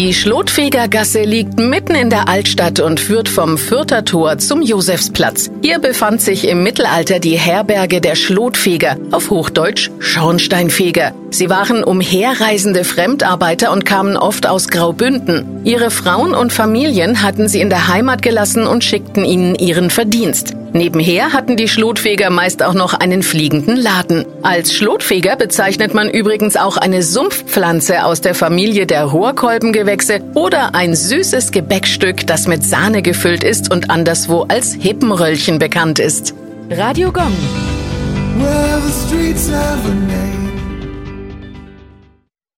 Die Schlotfegergasse liegt mitten in der Altstadt und führt vom Fürther Tor zum Josefsplatz. Hier befand sich im Mittelalter die Herberge der Schlotfeger, auf Hochdeutsch Schornsteinfeger. Sie waren umherreisende Fremdarbeiter und kamen oft aus Graubünden. Ihre Frauen und Familien hatten sie in der Heimat gelassen und schickten ihnen ihren Verdienst. Nebenher hatten die Schlotfeger meist auch noch einen fliegenden Laden. Als Schlotfeger bezeichnet man übrigens auch eine Sumpfpflanze aus der Familie der Rohrkolbengewächse oder ein süßes Gebäckstück, das mit Sahne gefüllt ist und anderswo als Hippenröllchen bekannt ist. Radio Gong. Well,